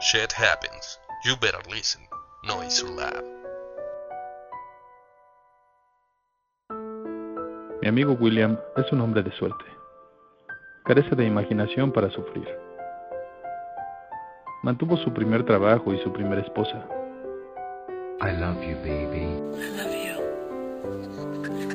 Shit happens. You better listen. Noise Lab. Mi amigo William es un hombre de suerte. Carece de imaginación para sufrir. Mantuvo su primer trabajo y su primera esposa. I love you, baby. I love you.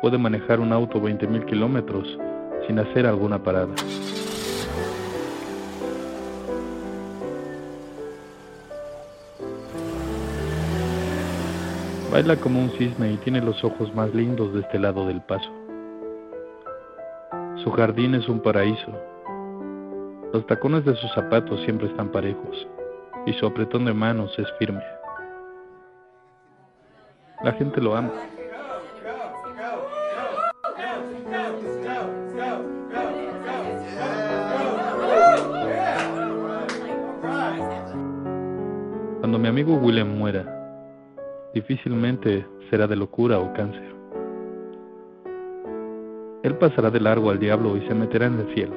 Puede manejar un auto 20.000 kilómetros sin hacer alguna parada. Baila como un cisne y tiene los ojos más lindos de este lado del paso. Su jardín es un paraíso. Los tacones de sus zapatos siempre están parejos y su apretón de manos es firme. La gente lo ama. Cuando mi amigo William muera, difícilmente será de locura o cáncer. Él pasará de largo al diablo y se meterá en el cielo.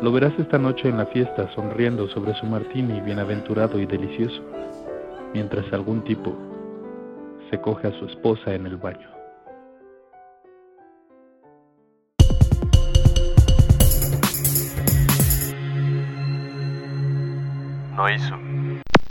Lo verás esta noche en la fiesta sonriendo sobre su martini bienaventurado y delicioso, mientras algún tipo se coge a su esposa en el baño. Não é isso?